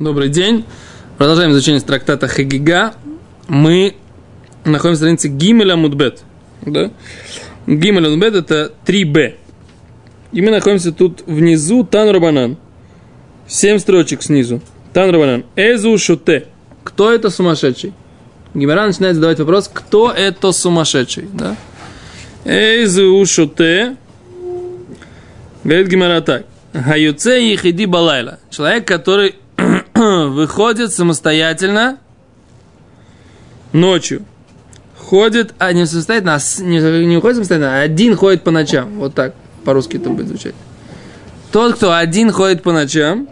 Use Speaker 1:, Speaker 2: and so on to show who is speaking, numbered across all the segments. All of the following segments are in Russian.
Speaker 1: Добрый день. Продолжаем изучение трактата Хагига. Мы находимся на странице Гимеля Мудбет. Да? Гимеля Мудбет это 3b. И мы находимся тут внизу Тан Рабанан. Семь строчек снизу. Тан Рабанан. Эзу Шуте. Кто это сумасшедший? Гимера начинает задавать вопрос, кто это сумасшедший? Да? Эзу Шуте. Говорит Гимера так. Хаюце Ехиди Балайла. Человек, который выходит самостоятельно ночью. Ходит, а не самостоятельно, а не, не уходит самостоятельно, а один ходит по ночам. Вот так по-русски это будет звучать. Тот, кто один ходит по ночам,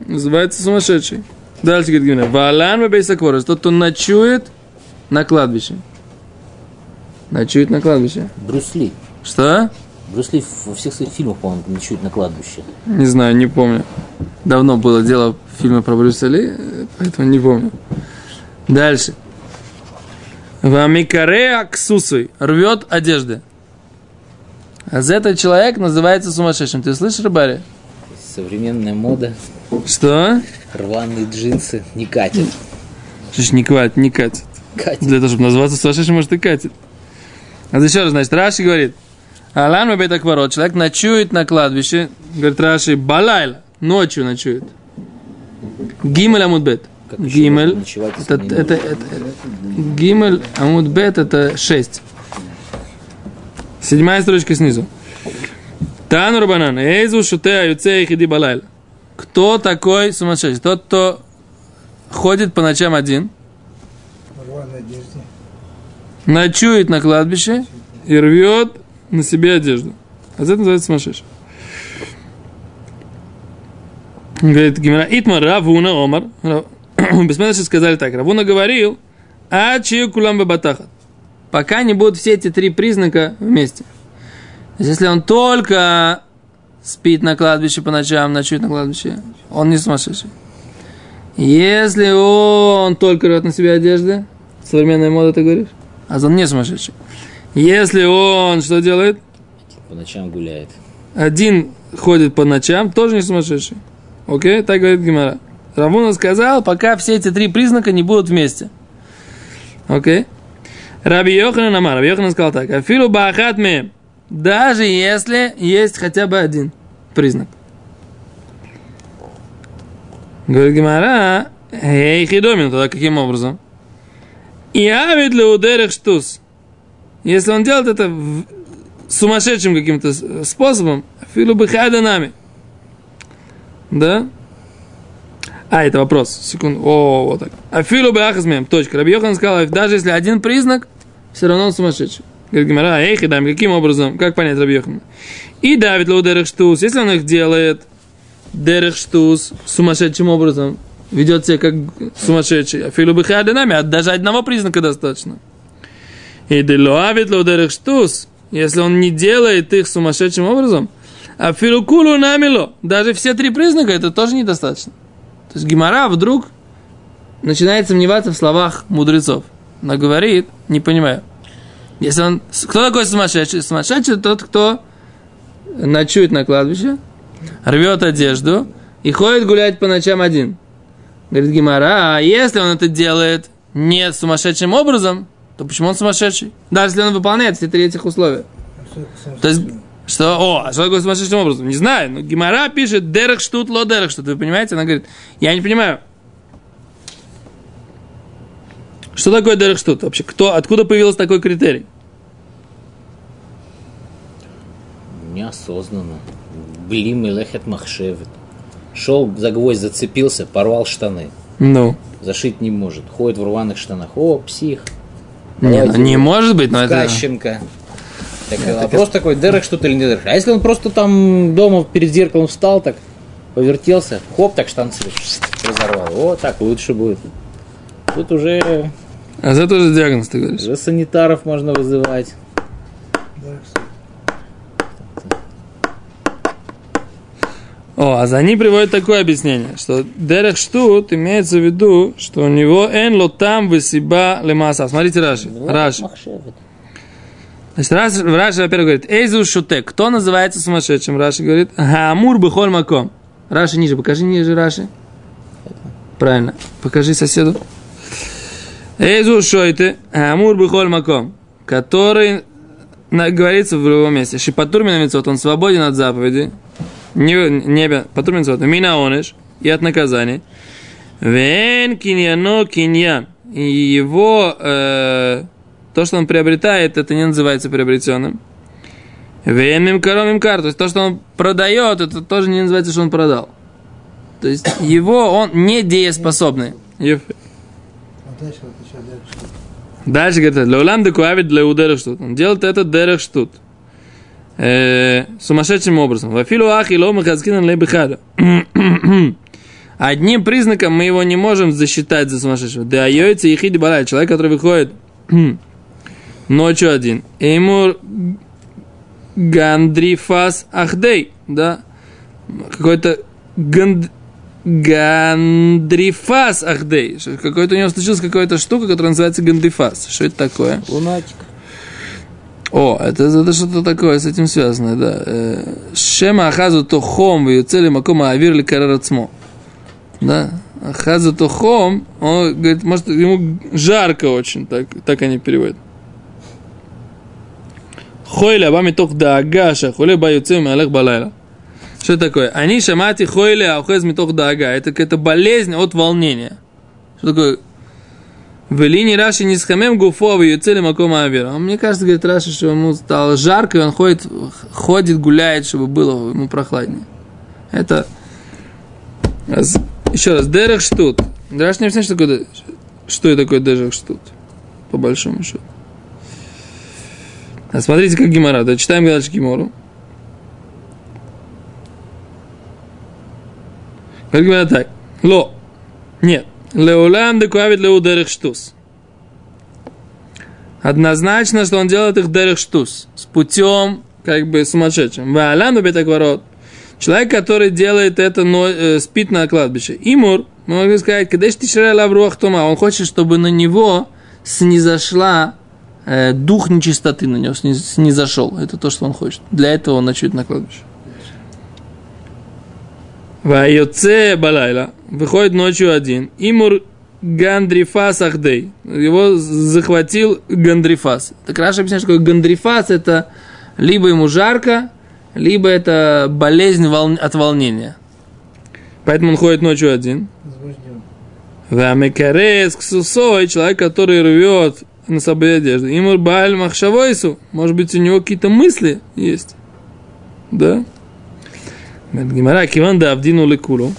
Speaker 1: называется сумасшедший. Дальше говорит Гимна. Валан бейсакворос. Тот, кто ночует на кладбище. Ночует на кладбище.
Speaker 2: Брюсли.
Speaker 1: Что?
Speaker 2: Брюсли во всех своих фильмах, по-моему, ночует на кладбище.
Speaker 1: Не знаю, не помню. Давно было дело фильма про Брюса Ли, поэтому не помню. Дальше. Вамикаре аксусой. Рвет одежды. А за этот человек называется сумасшедшим. Ты слышишь, Рыбари?
Speaker 2: Современная мода,
Speaker 1: Что?
Speaker 2: рваные джинсы не катят.
Speaker 1: Ж не катит, не катит.
Speaker 2: Катят.
Speaker 1: Для того, чтобы называться сумасшедшим, может и катит. А еще раз, значит, Раши говорит, Алан Мабет Акварот, человек ночует на кладбище, говорит Раши, Балайла, ночью ночует. Гимель Амудбет. Гимель, это, это,
Speaker 2: нужно?
Speaker 1: это, Гимель Амудбет это 6. Седьмая строчка снизу. Тану Рабанан, Эйзу Шутея Юцея Хиди Балайла. Кто такой сумасшедший? Тот, кто ходит по ночам один, ночует на кладбище и рвет на себе одежду. А это называется сумасшедший. Говорит Гимера, Итмар Равуна Омар. Бессмысленно сказали так. Равуна говорил, а чию кулам батахат. Пока не будут все эти три признака вместе. Если он только спит на кладбище по ночам, ночует на кладбище, он не сумасшедший. Если он только рвет на себе одежды, современная мода, ты говоришь, а он не сумасшедший. Если он что делает?
Speaker 2: По ночам гуляет.
Speaker 1: Один ходит по ночам, тоже не сумасшедший. Окей, так говорит Гимара. Равуна сказал, пока все эти три признака не будут вместе. Окей. Раби Йоханан Амар. Раби Йоханан сказал так. Афилу бахат мем. Даже если есть хотя бы один признак. Говорит Гимара, эй, хидомин, тогда каким образом? И авид леудерех штус. Если он делает это сумасшедшим каким-то с- способом, филу бы нами. Да? А, это вопрос. Секунду. О, вот так. Афилу бы ахазмем. Точка. Раби Йохан сказал, даже если один признак, все равно он сумасшедший. Говорит Гимара, эй, хидам, каким образом? Как понять Раби Йохана? И Давид лоудерех штус. Если он их делает дерех штус сумасшедшим образом, ведет себя как сумасшедший, афилу а даже одного признака достаточно. И делуавит лоудерех штус. Если он не делает их сумасшедшим образом, а филукулу намило, даже все три признака, это тоже недостаточно. То есть Гимара вдруг начинает сомневаться в словах мудрецов. Она говорит, не понимаю. Если он... Кто такой сумасшедший? Сумасшедший тот, кто ночует на кладбище, рвет одежду и ходит гулять по ночам один. Говорит Гимара, а если он это делает не сумасшедшим образом, то почему он сумасшедший? Даже если он выполняет все три этих условия. То есть, что, о, а что такое сумасшедшим образом? Не знаю, но Гимара пишет дерех штут, ло дерех штут. Вы понимаете? Она говорит, я не понимаю. Что такое дерех штут? Вообще, кто, откуда появился такой критерий?
Speaker 2: Неосознанно. Блим и лехет махшевит. Шел за гвоздь, зацепился, порвал штаны.
Speaker 1: Ну,
Speaker 2: Зашить не может. Ходит в рваных штанах. О, псих.
Speaker 1: Не, ну, не может быть, но это...
Speaker 2: Кащенко. Так, вопрос такой, дерек что-то или не дерек. А если он просто там дома перед зеркалом встал, так повертелся, хоп, так штанцы разорвал. О, так лучше будет. Тут уже,
Speaker 1: А за это уже диагноз, ты говоришь.
Speaker 2: уже санитаров можно вызывать.
Speaker 1: О, а за они приводят такое объяснение, что Дерех Штут имеется в виду, что у него эн лотам высиба лемаса. Смотрите Раши. Раши.
Speaker 2: Махшевит.
Speaker 1: Значит, Раши, Раши во-первых, говорит, Эйзу шуте. Кто называется сумасшедшим? Раши говорит, Хаамур бихоль маком. Раши ниже, покажи ниже Раши. Правильно. Покажи соседу. Эйзу шойты, амур бихоль маком, который говорится в любом месте. Шипатур минамицот, он свободен от заповеди. Не, не патур минамицот, мина онеш, и от наказаний. Вен киньяно киньян. И его, э, то, что он приобретает, это не называется приобретенным. Вен мимкаром мимкар, то есть то, что он продает, это тоже не называется, что он продал. То есть его, он не дееспособный.
Speaker 3: Дальше
Speaker 1: говорит, Леулам декуавит для удерах штут. Он делает это дерех штут. Э, сумасшедшим образом. Вафилу ахи ло махазкинан лебихада. Одним признаком мы его не можем засчитать за сумасшедшего. Да айойца и хиди балай. Человек, который выходит ночью один. Эймур гандрифас ахдей. Да. Какой-то ганд... Гандрифас Ахдей. Какой-то у него случилась какая-то штука, которая называется гандифас. Что это такое?
Speaker 2: Лунатик.
Speaker 1: О, это, это что-то такое с этим связано, да. Э, Шема ахазу то хом, в цели макома авир ли карарацмо. Да. Ахазу то хом, он говорит, может, ему жарко очень, так, так они переводят. Хойля, бами тох да агаша, хуле баюцем алех балайла. Что такое? Они шамати хойли аухез митох дага. Это какая-то болезнь от волнения. Что такое? В линии Раши не схамем гуфо в юцели макома авира. А Мне кажется, говорит Раши, что ему стало жарко, и он ходит, ходит, гуляет, чтобы было ему прохладнее. Это... Раз- Еще раз, дерех штут. Раши не объясняет, что такое, что такое дерех штут. По большому счету. А смотрите, как Гимара. Да, читаем дальше Гимору. Говорит Гимара так. Ло. Нет. Леулам декуавит леу штус. Однозначно, что он делает их дерех штус. С путем, как бы, сумасшедшим. Ваалам бетакварот. Человек, который делает это, но, э, спит на кладбище. Имур, мы могли сказать, когда ты лавруах тома, он хочет, чтобы на него снизошла э, дух нечистоты на него сниз- снизошел. Это то, что он хочет. Для этого он ночует на кладбище. Вайоце балайла. Выходит ночью один. Имур Гандрифас Ахдей. Его захватил Гандрифас. Так Раша объясняет, что Гандрифас это либо ему жарко, либо это болезнь от волнения. Поэтому он ходит ночью один. Вамекарес ксусой, человек, который рвет на собой одежду. Имур Бааль Махшавойсу. Может быть, у него какие-то мысли есть. Да? Гимара, Киван да Авдину Лекулу.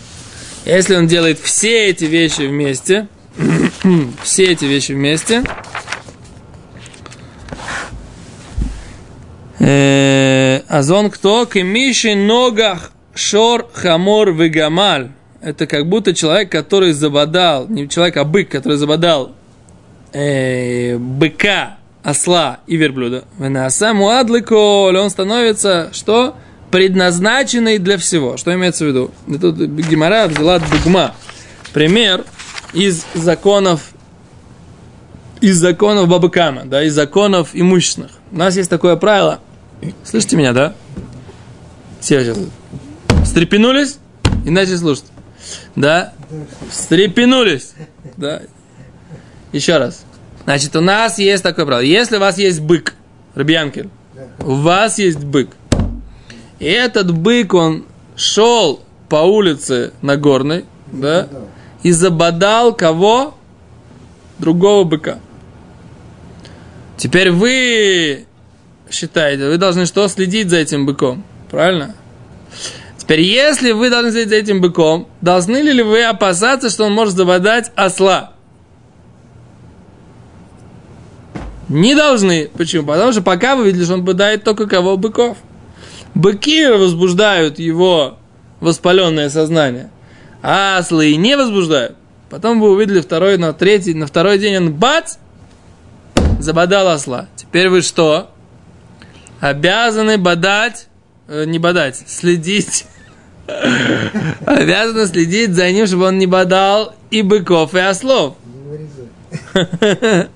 Speaker 1: Если он делает все эти вещи вместе, все эти вещи вместе, э, Азон кто? Кемиши ногах шор хамор вегамаль. Это как будто человек, который забодал, не человек, а бык, который забодал э, быка, осла и верблюда. Венаса муадликоль, он становится, что? Предназначенный для всего. Что имеется в виду? Тут Гимара взяла дугма. Пример из законов из законов Бабакама, да, из законов имущественных. У нас есть такое правило. Слышите меня, да? Все сейчас встрепенулись и начали слушать. Да? Встрепенулись. Да. Еще раз. Значит, у нас есть такое правило. Если у вас есть бык, Рабьянкель, у вас есть бык, и этот бык, он шел по улице Нагорной, да, и забодал кого? Другого быка. Теперь вы считаете, вы должны что? Следить за этим быком. Правильно? Теперь, если вы должны следить за этим быком, должны ли вы опасаться, что он может забодать осла? Не должны. Почему? Потому что пока вы видели, что он бодает только кого? Быков. Быки возбуждают его воспаленное сознание, а ослы не возбуждают. Потом вы увидели второй, на третий, на второй день он бац, забодал осла. Теперь вы что? Обязаны бодать, э, не бодать, следить. Обязаны следить за ним, чтобы он не бодал и быков, и ослов.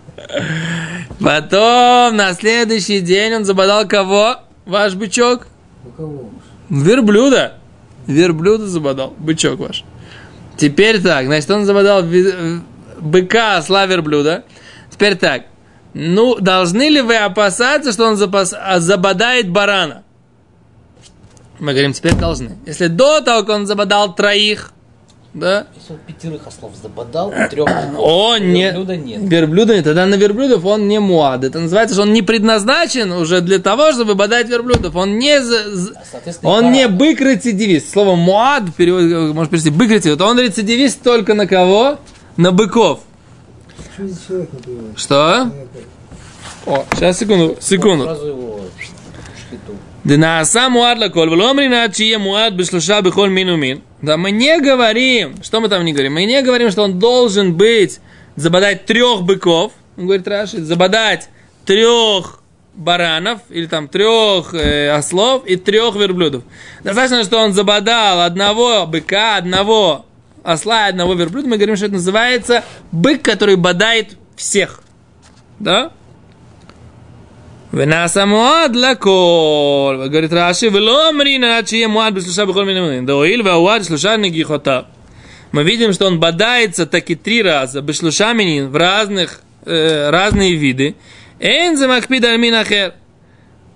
Speaker 1: Потом на следующий день он забодал кого? Ваш бычок? Верблюда. Верблюда забодал. Бычок ваш. Теперь так, значит, он забодал быка, осла, верблюда. Теперь так, ну, должны ли вы опасаться, что он запас- а, забодает барана? Мы говорим, теперь должны. Если до того, как он забодал троих, да,
Speaker 2: Если он пятерых ослов забодал, трех
Speaker 1: он не...
Speaker 2: Верблюда нет.
Speaker 1: Верблюда нет. Тогда на верблюдов он не муад. Это называется, что он не предназначен уже для того, чтобы бодать верблюдов. Он не...
Speaker 2: А,
Speaker 1: Он не бык-рецидивист. Слово муад, перевод, может перевести, бык-рецидивист. Он рецидивист только на кого? На быков.
Speaker 3: Что?
Speaker 1: О, сейчас, секунду, секунду.
Speaker 2: Да
Speaker 1: Днааса муад лаколь, вломри начие муад бешлуша бихоль мину мин. Да мы не говорим, что мы там не говорим, мы не говорим, что он должен быть, забодать трех быков, он говорит Раши, забодать трех баранов, или там трех э, ослов и трех верблюдов. Достаточно, что он забодал одного быка, одного осла и одного верблюда. Мы говорим, что это называется бык, который бодает всех. Да? ונעשה מועד לכל, говорит Раши, ולא אומרים עד שיהיה מועד בשלושה בכל מיני מינים. Да הואיל והוואד שלושה נגיחותיו. Мы видим, что он бодается таки три раза, בשלושה минин, в разных, э, разные виды. אין זה מקפיד על מין אחר.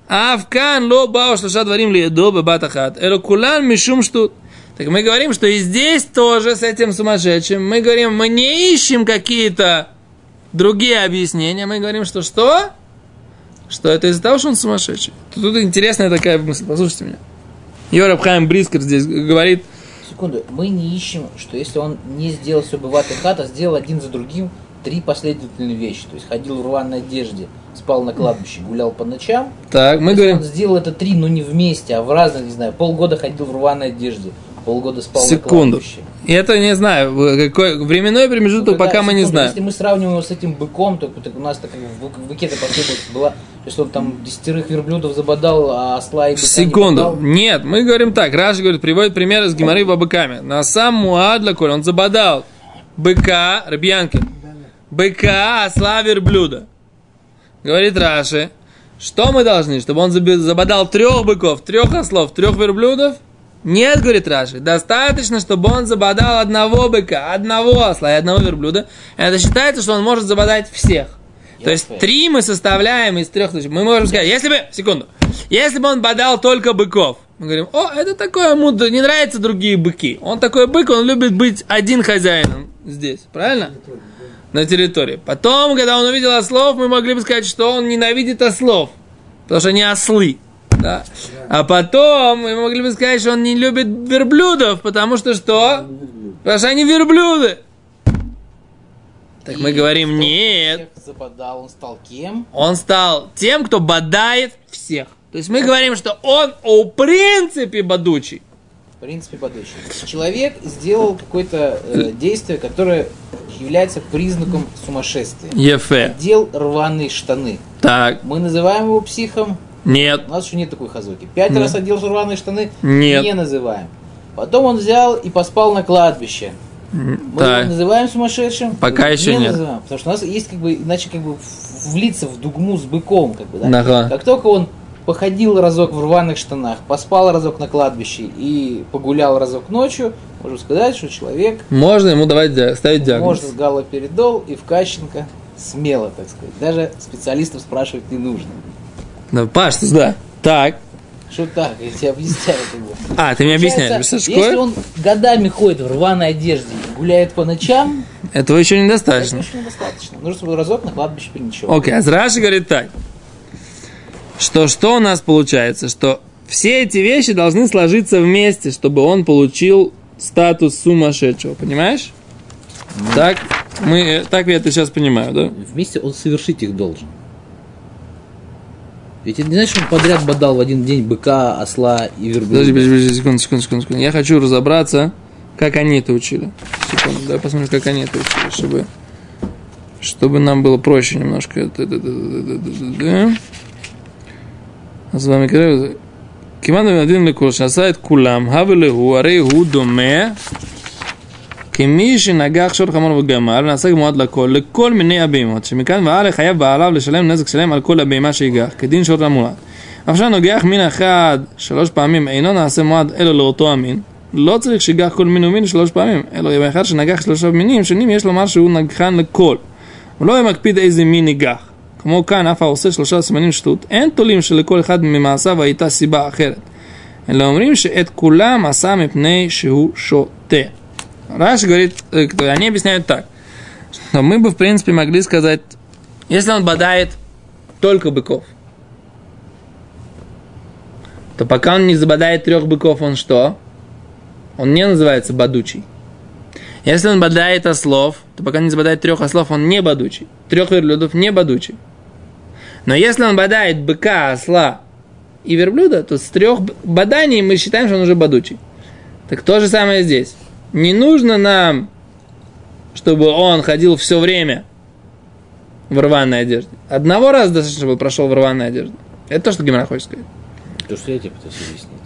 Speaker 1: אף כאן לא באו שלושה דברים לידו בבת אחת, אלא כולן משום שטות. Так мы говорим, что и здесь тоже с этим сумасшедшим, мы говорим, мы не ищем какие-то другие объяснения, мы говорим, что что? Что это из-за того, что он сумасшедший. Тут, тут интересная такая мысль, послушайте меня. Йора Хайм Брискер здесь говорит,
Speaker 2: Секунду, мы не ищем, что если он не сделал все быватый хат, а сделал один за другим три последовательные вещи. То есть ходил в рваной одежде, спал на кладбище, гулял по ночам.
Speaker 1: так, мы говорим,
Speaker 2: он сделал это три, но не вместе, а в разных, не знаю, полгода ходил в рваной одежде, полгода спал на
Speaker 1: секунду.
Speaker 2: кладбище.
Speaker 1: И это не знаю, какой временной промежуток,
Speaker 2: Ну,
Speaker 1: пока мы не знаем.
Speaker 2: Если мы сравниваем его с этим быком, то, так у нас так, в, быке-то последовательность была, то есть он там десятерых верблюдов забодал, а осла и быка не
Speaker 1: Секунду.
Speaker 2: бодал.
Speaker 1: Нет, мы говорим так. Раши говорит, приводит примеры с Гимары бабыками. На сам Муадла, коль он забодал быка, Рабьянкин, быка, осла, верблюда. Говорит Раши, что мы должны, чтобы он забодал трех быков, трех ослов, трех верблюдов? Нет, говорит Раши, достаточно, чтобы он забодал одного быка, одного осла и одного верблюда. Это считается, что он может забодать всех. То есть
Speaker 2: Ясно.
Speaker 1: три мы составляем из трех тысяч. Мы можем сказать, если бы, секунду, если бы он бодал только быков, мы говорим, о, это такое, ему д- не нравятся другие быки. Он такой бык, он любит быть один хозяином здесь, правильно? На территории. Потом, когда он увидел ослов, мы могли бы сказать, что он ненавидит ослов, потому что они ослы. Да? А потом мы могли бы сказать, что он не любит верблюдов, потому что что? Потому что они верблюды. Так мы
Speaker 2: И
Speaker 1: говорим,
Speaker 2: кто
Speaker 1: нет.
Speaker 2: забодал, он стал кем?
Speaker 1: Он стал тем, кто бодает всех. То есть мы говорим, что он, о, в принципе, бодучий.
Speaker 2: В принципе, бодучий. Человек сделал какое-то э, действие, которое является признаком сумасшествия.
Speaker 1: Ефе.
Speaker 2: Дел рваные штаны.
Speaker 1: Так,
Speaker 2: Мы называем его психом.
Speaker 1: Нет.
Speaker 2: У нас еще нет такой хазоки. Пять
Speaker 1: Да.
Speaker 2: раз одел рваные штаны.
Speaker 1: Нет.
Speaker 2: Не называем. Потом он взял и поспал на кладбище. Мы
Speaker 1: Так.
Speaker 2: его называем сумасшедшим?
Speaker 1: Пока еще
Speaker 2: не
Speaker 1: нет.
Speaker 2: называем. Потому что у нас есть как бы, иначе как бы влиться в дугму с быком. Как бы, да?
Speaker 1: Ага.
Speaker 2: Как только он походил разок в рваных штанах, поспал разок на кладбище и погулял разок ночью, можем сказать, что человек
Speaker 1: Можно ему давать ставить диагноз.
Speaker 2: может с галоперидол и в Кащенко смело, так сказать. Даже специалистов спрашивать не нужно.
Speaker 1: Да, Паш, ты да. Так.
Speaker 2: Что так? Я тебе объясняю. Бы.
Speaker 1: А, ты мне объясняешь,
Speaker 2: Если он годами ходит в рваной одежде и гуляет по ночам,
Speaker 1: Этого еще недостаточно.
Speaker 2: очень недостаточно. Нужно, чтобы разок на кладбище переночевал.
Speaker 1: Окей, а Раши говорит так. Что, что у нас получается? Что все эти вещи должны сложиться вместе, чтобы он получил статус сумасшедшего. Понимаешь? Так, мы, э, так я это сейчас понимаю, да?
Speaker 2: Вместе он совершить их должен. Ведь это не значит, что он подряд бодал в один день быка, осла и верблюда.
Speaker 1: Подожди, подожди, подожди, секунду, секунду, секунду, секунду. Я хочу разобраться, как они это учили. Секунду, давай посмотрим, как они это учили, чтобы, чтобы нам было проще немножко. С вами Киман один лекурш, сайт кулам, хавелеху, арейху, доме, כמי שנגח שור חמור וגמל, ונעשה מועד לכל, לכל מיני הבהמות, שמכאן והלאה חייב בעליו לשלם נזק שלם על כל הבהמה שיגח, כדין שור המועד. עכשיו נוגח מין אחד שלוש פעמים, אינו נעשה מועד אלא לאותו המין, לא צריך שיגח כל מין ומין שלוש פעמים, אלא מאחר שנגח שלושה מינים שונים, יש לומר שהוא נגחן לכל. הוא לא מקפיד איזה מין ניגח. כמו כאן, אף העושה שלושה סימנים שטות, אין תולים שלכל אחד ממעשיו הייתה סיבה אחרת. אלא אומרים שאת כולם עשה מפני שהוא שותה. Раш говорит, э, они объясняют так, что мы бы, в принципе, могли сказать, если он бодает только быков, то пока он не забодает трех быков, он что? Он не называется бодучий. Если он бодает ослов, то пока не забодает трех ослов, он не бодучий. Трех верблюдов не бодучий. Но если он бодает быка, осла и верблюда, то с трех боданий мы считаем, что он уже бодучий. Так то же самое здесь. Не нужно нам, чтобы он ходил все время в рваной одежде. Одного раза достаточно, чтобы прошел в рваной одежде. Это то, что Гимара хочет сказать.
Speaker 2: То, что я тебе пытаюсь объяснить.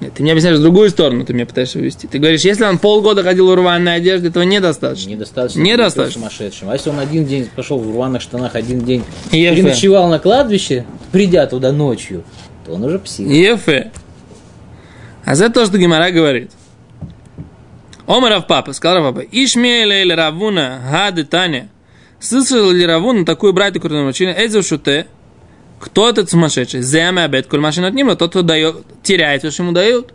Speaker 1: Нет, ты мне объясняешь в другую сторону, ты меня пытаешься вывести. Ты говоришь, если он полгода ходил в рваной одежде, этого недостаточно.
Speaker 2: Недостаточно.
Speaker 1: Недостаточно.
Speaker 2: Сумасшедшим. А если он один день пошел в рваных штанах, один день
Speaker 1: Ефе.
Speaker 2: переночевал на кладбище, придя туда ночью, то он уже псих.
Speaker 1: Ефе. А это то, что Гимара говорит. Омаров папа, сказал папа, Ишмеля или Равуна, Хаде Таня. Слышал ли Равуна такую братью, которую научили, Эйзу Шуте, кто этот сумасшедший? Земя обед, коль машин от ним, тот, кто дает, теряет, то, что ему дают.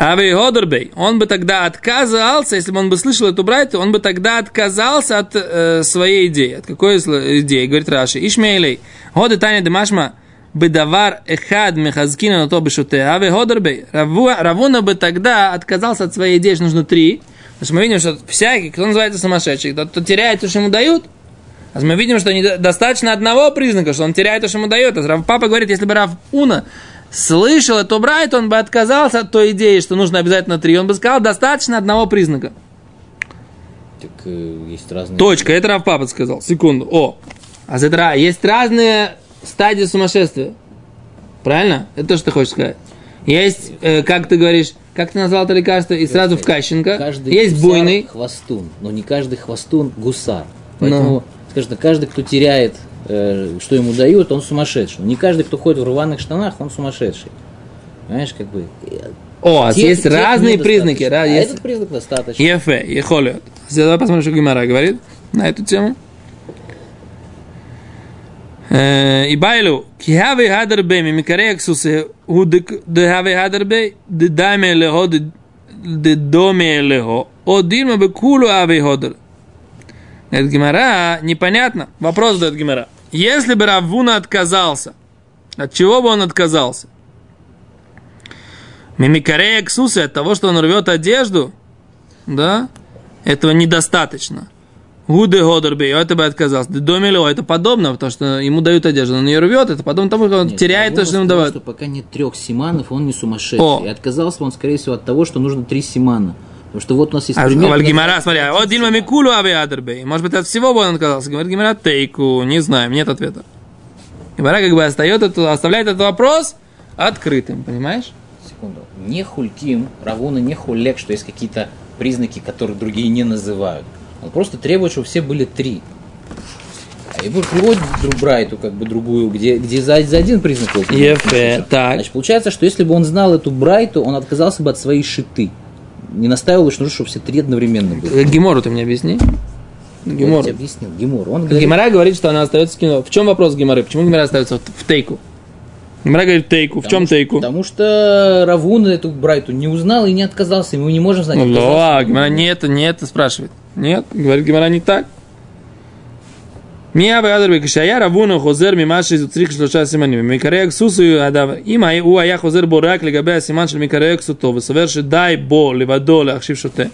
Speaker 1: Ави Ходербей, он бы тогда отказался, если бы он бы слышал эту братью, он бы тогда отказался от э, своей идеи. От какой идеи? Говорит Раши. Ишмейлей, ходы Таня Демашма, бедавар эхад мехазкина на то бешуте. Ави Ходербей, Раву- Равуна бы тогда отказался от своей идеи, что нужно три. Потому что мы видим, что всякий, кто называется сумасшедший, тот, кто теряет то, что ему дают, а мы видим, что достаточно одного признака, что он теряет то, что ему дает. А Папа говорит, если бы Рав Уна слышал эту брайт, он бы отказался от той идеи, что нужно обязательно три. Он бы сказал, достаточно одного признака.
Speaker 2: Так э, есть разные...
Speaker 1: Точка, это Рав Папа сказал. Секунду. О, а есть разные стадии сумасшествия. Правильно? Это то, что ты хочешь сказать. Есть, э, как ты говоришь, как ты назвал это лекарство, и сразу в Кащенко.
Speaker 2: Каждый
Speaker 1: Есть буйный.
Speaker 2: хвостун, но не каждый хвостун гусар. Поэтому, скажем так, каждый, кто теряет, э, что ему дают, он сумасшедший. Но не каждый, кто ходит в рваных штанах, он сумасшедший. Понимаешь, как бы... э,
Speaker 1: О, а
Speaker 2: тех-
Speaker 1: есть
Speaker 2: тех
Speaker 1: разные признаки. да,
Speaker 2: А
Speaker 1: есть-
Speaker 2: этот признак достаточно.
Speaker 1: Ефе, ехолет. Давай посмотрим, что Гимара говорит на эту тему. Э, И байлу, кихаве хадер бей, мимикаре аксусе, у дехаве хадер бей, де даме лехо, де доме лехо, о дирма бекулу аве ходер. Говорит Гимара, непонятно. Вопрос задает Гимара. Если бы Равуна отказался, от чего бы он отказался? Мимикарея ксусы от того, что он рвет одежду, да, этого недостаточно. Гуды Годербей, это бы отказался. Домило, это подобно, потому что ему дают одежду, он ее рвет, это потом что он
Speaker 2: Нет,
Speaker 1: теряет то, что ему давают.
Speaker 2: что пока нет трех симанов, он не сумасшедший.
Speaker 1: О.
Speaker 2: И отказался он, скорее всего, от того, что нужно три симана. Потому что вот у нас есть
Speaker 1: А
Speaker 2: пример.
Speaker 1: Валь
Speaker 2: когда-
Speaker 1: Гимара, смотри, а вот Дильма Микулу Ави Адербей. Может быть, от всего бы он отказался. Говорит Гимара Тейку, не знаем, нет ответа. Гимара как бы остает это, оставляет этот вопрос открытым, понимаешь?
Speaker 2: Секунду. Не хульким, Равуна не хулек, что есть какие-то признаки, которые другие не называют. Он просто требует, чтобы все были три. А его приводит Брайту, как бы другую, где, где за, за один признак признают.
Speaker 1: Ефе, так.
Speaker 2: Значит, получается, что если бы он знал эту Брайту, он отказался бы от своей шиты. Не настаивал лишь нужно, чтобы все три одновременно были.
Speaker 1: Э, Гимору ты мне объясни.
Speaker 2: Я
Speaker 1: Гимору.
Speaker 2: тебе объяснил. Гемор. Он говорит,
Speaker 1: Гимара говорит, что она остается в кино. В чем вопрос Гимары? Почему Гимара остается в тейку? Мра говорит тейку. В чем
Speaker 2: что,
Speaker 1: тейку?
Speaker 2: Потому что Равун эту Брайту не узнал и не отказался. И мы не можем знать.
Speaker 1: Ну,
Speaker 2: а,
Speaker 1: Гимара не это, не это спрашивает. Нет, говорит Гимара не так. Мия беадр я Равуна хозер мимаши из утрих шлоша симаним. Микарея ксусу адав. Има и уа я хозер борак легабе симан шель микарея ксутова. Соверши дай бо левадо лахшив шоте.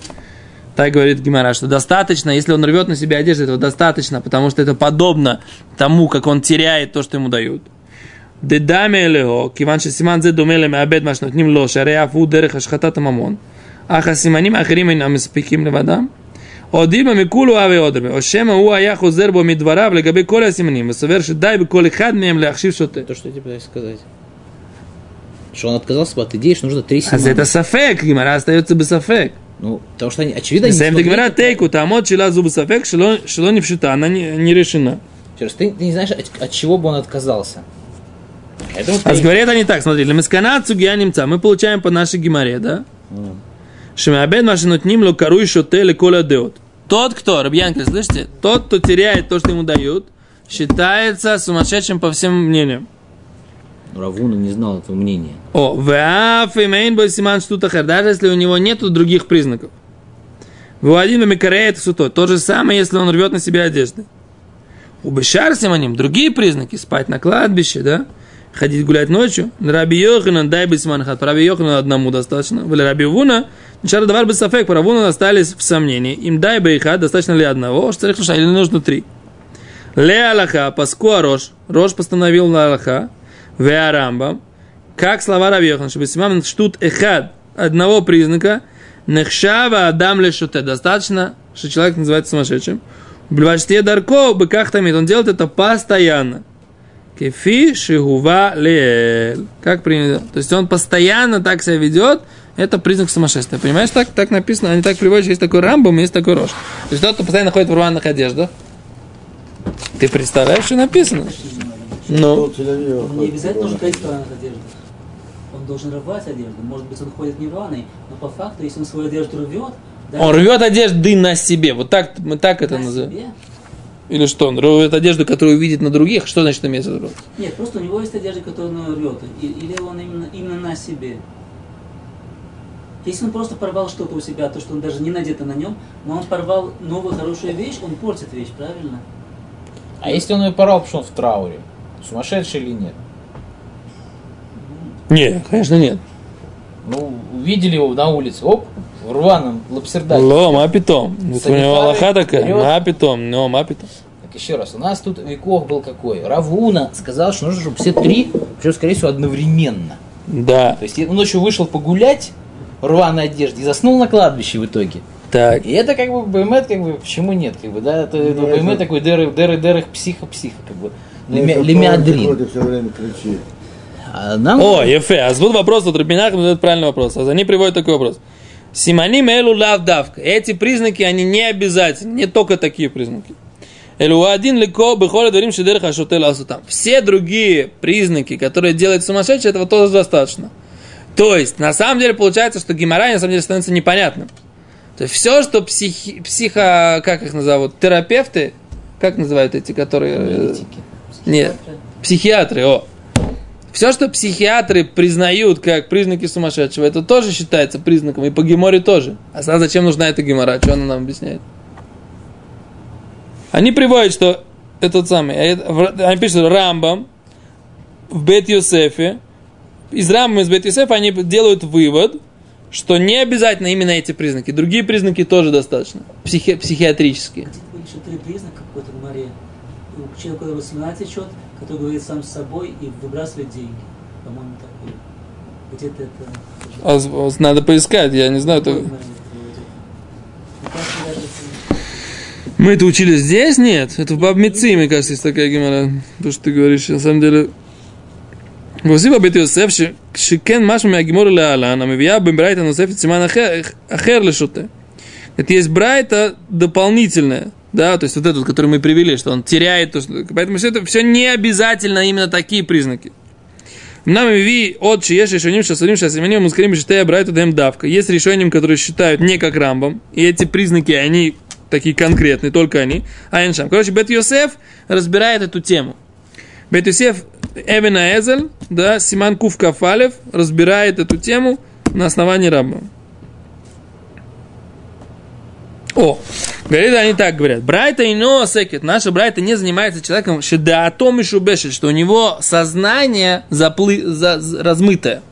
Speaker 1: Так говорит Гимара, что достаточно, если он рвет на себя одежду, этого достаточно, потому что это подобно тому, как он теряет то, что ему дают. דדמה אלוהו, כיוון שסימן זה דומה למעבד מה שנותנים לו, שהרי אף הוא דרך השחטת הממון, אך הסימנים האחרים אינם מספיקים לבדם. או דימה מכולו אבי אודרבה, או שמא הוא היה חוזר בו מדבריו לגבי כל הסימנים, וסובר שדי בכל אחד מהם להחשיב שותה.
Speaker 2: То, что я тебе пытаюсь сказать. Что он отказался бы от идеи, что нужно три
Speaker 1: אז
Speaker 2: симана.
Speaker 1: это ספק, גמרא остается בספק.
Speaker 2: Ну, потому что они, очевидно, они
Speaker 1: נסיים את
Speaker 2: смотрели-
Speaker 1: הגמרא תיקו, תעמוד שאלה זו בספק שלא, שלא נפשוטה, она не, не решена.
Speaker 2: Еще раз, ты, ты не знаешь, от, от чего бы он отказался. Это вот
Speaker 1: А говорят они так, смотри, лемесканат сугия немца, мы получаем по нашей геморе, да? Шемабед машинут ним лукаруй шотели кола деот. Тот, кто, Рабьянка, слышите? Тот, кто теряет то, что ему дают, считается сумасшедшим по всем мнениям.
Speaker 2: Равуна не знал этого мнения.
Speaker 1: О, веаф имейн бой симан штутахер, даже если у него нету других признаков. В один микареет суто. То же самое, если он рвет на себе одежды. У Бешар симаним другие признаки. Спать на кладбище, да? Ходить гулять ночью. Раби Йоханан дай бы симанхат. Раби Йоханану одному достаточно. Или Раби Вуна. Ничара давар бы сафек. Про Вуна остались в сомнении. Им дай бы их, достаточно ли одного? Что или нужно три? Ле Аллаха, паску Арош. Рош постановил на Аллаха. Ве Арамбам. Как слова Раби Йохан, чтобы симам штут эхад одного признака, нехшава адам лешуте. Достаточно, что человек называется сумасшедшим. Блювачте дарко бы как тамит. Он делает это постоянно. Кефи шигува леэль. Как принято. То есть он постоянно так себя ведет, это признак сумасшествия. Понимаешь, так, так написано, они так приводят, что есть такой рамбом, есть такой рож. То есть тот, кто постоянно ходит в рваных одеждах, ты представляешь, что написано? Ну,
Speaker 4: Не обязательно должен ходить в рваных одеждах. Он должен рвать одежду. Может быть, он ходит не рваный, но по факту, если он свою одежду рвет, да,
Speaker 1: он рвет одежды на себе. Вот так мы так это
Speaker 4: на
Speaker 1: называем.
Speaker 4: себе.
Speaker 1: Или что? Он рвет одежду, которую видит на других. Что значит имеется в виду?
Speaker 4: Нет, просто у него есть одежда, которую он рвет. Или он именно, именно на себе. Если он просто порвал что-то у себя, то, что он даже не надето на нем, но он порвал новую хорошую вещь, он портит вещь, правильно?
Speaker 2: А если он ее порвал, потому что он в трауре? Сумасшедший или нет?
Speaker 1: Нет, конечно нет.
Speaker 2: Ну, увидели его на улице, оп, в рваном лапсердаке.
Speaker 1: Ло, ма питом. Вот у него Аллаха такая.
Speaker 2: вперед.
Speaker 1: Ма питом. Но, ма питом.
Speaker 2: Так еще раз, у нас тут веков был какой? Равуна сказал, что нужно, чтобы все три, причем, скорее всего, одновременно.
Speaker 1: Да.
Speaker 2: То есть он ночью вышел погулять в рваной одежде и заснул на кладбище в итоге.
Speaker 1: Так.
Speaker 2: И это как бы БМЭ, как бы, почему нет, как бы, да, это, это
Speaker 3: Ну,
Speaker 2: БМЭ
Speaker 3: это-
Speaker 2: такой дыры, дыры, дыры, психо-психо, как бы,
Speaker 3: Ну, это
Speaker 2: лемиадрин.
Speaker 3: Ты все время кричит.
Speaker 2: А нам,
Speaker 1: О, Ефе. А вот вопрос от Рабинах задает правильный вопрос. А они приводят такой вопрос. Симаним элу лавдавка. Эти признаки, они не обязательны. Не только такие признаки. Элу один легко бихоля дворим шидер хашутел асутам. Все другие признаки, которые делают сумасшедший, этого тоже достаточно. То есть, на самом деле, получается, что геморрай на самом деле становится непонятным. То есть, все, что психи, психо... Как их назовут? Терапевты? Как называют эти, которые... э,
Speaker 2: Аналитики.
Speaker 1: Нет. Психиатры, о. Все, что психиатры признают как признаки сумасшедшего, это тоже считается признаком, и по геморе тоже. А зачем нужна эта гемора? Что она нам объясняет? Они приводят, что этот самый, в- они пишут Рамбам в Бет Юсефе, из Рамбама из Бет они делают вывод, что не обязательно именно эти признаки, другие признаки тоже достаточно, психи- психиатрические.
Speaker 4: Были еще три признака какой-то в море. У человека, у которого слюна течет, который говорит сам с собой и выбрасывает деньги. По-моему, такой. Где-то это...
Speaker 1: А с- с- надо поискать, я не знаю.
Speaker 4: Какой
Speaker 1: это-
Speaker 4: в море приводит? Мне кажется, даже это-
Speaker 1: Мы это учили здесь? Нет. Это в Бабмицы, мне кажется, есть такая гемора. То, что ты говоришь, на самом деле... ועושים בבית יוסף ש- שכן משהו מהגימור להלן, המביאה בברייתא נוספת סימן אחר, אחר לשוטה. Это есть брайта дополнительная, да, то есть вот этот, который мы привели, что он теряет то, что... Поэтому все это все не обязательно именно такие признаки. Нам ви от чиеш решением шасурим шасименим мускарим считая брайту даем давка. Есть решением, которые считают не как рамбом, и эти признаки, они такие конкретные, только они. А иншам. Короче, Бет Йосеф разбирает эту тему. Бет Йосеф Эвен Эзель, да, Симан Кув Кафалев разбирает эту тему на основании рамбом. О, говорит, они так говорят. Брайта и секет. Наша Брайта не занимается человеком, да о том и шубешит, что у него сознание заплы, за, размытое.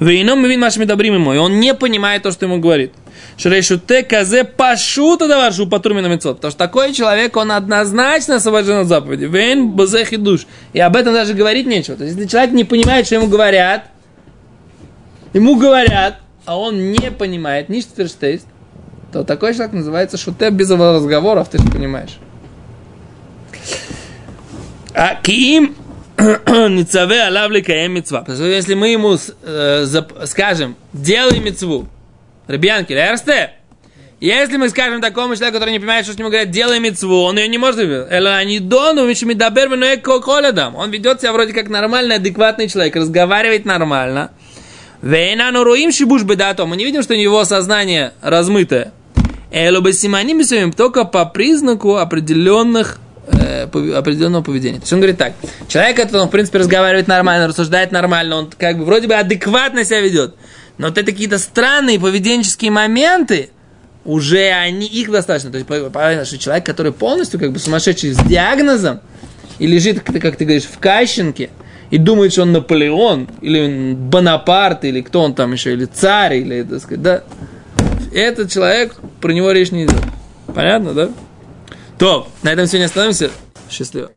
Speaker 1: Вейном мы видим нашими добрыми и он не понимает то, что ему говорит. Шрейшуте казе пашута даваршу патрумина мецот. Потому что такой человек, он однозначно освобожден от заповеди. Вейн базех и душ. И об этом даже говорить нечего. То есть, если человек не понимает, что ему говорят, ему говорят, а он не понимает, ни штверштейст, то такой человек называется шуте без разговоров, ты же понимаешь. А киим ницаве алав ликаем митцва. Потому что если мы ему э, скажем, делай мецву, Ребянки, лерсте, Если мы скажем такому человеку, который не понимает, что с ним говорят, делай митцву, он ее не может. Он ведет себя вроде как нормальный, адекватный человек, разговаривает нормально. Вейна руим шибуш бедато. Мы не видим, что у него сознание размытое. Бы симоним только по признаку определенных э, определенного поведения. То есть он говорит так, человек этот, он, в принципе, разговаривает нормально, рассуждает нормально, он как бы вроде бы адекватно себя ведет. Но вот это какие-то странные поведенческие моменты, уже они, их достаточно. То есть понятно, что человек, который полностью как бы сумасшедший с диагнозом, и лежит, как ты говоришь, в Кащенке, и думает, что он Наполеон, или Бонапарт, или кто он там еще, или царь, или, так сказать, да. Этот человек, про него речь не идет. Понятно, да? То, на этом сегодня остановимся. Счастливо.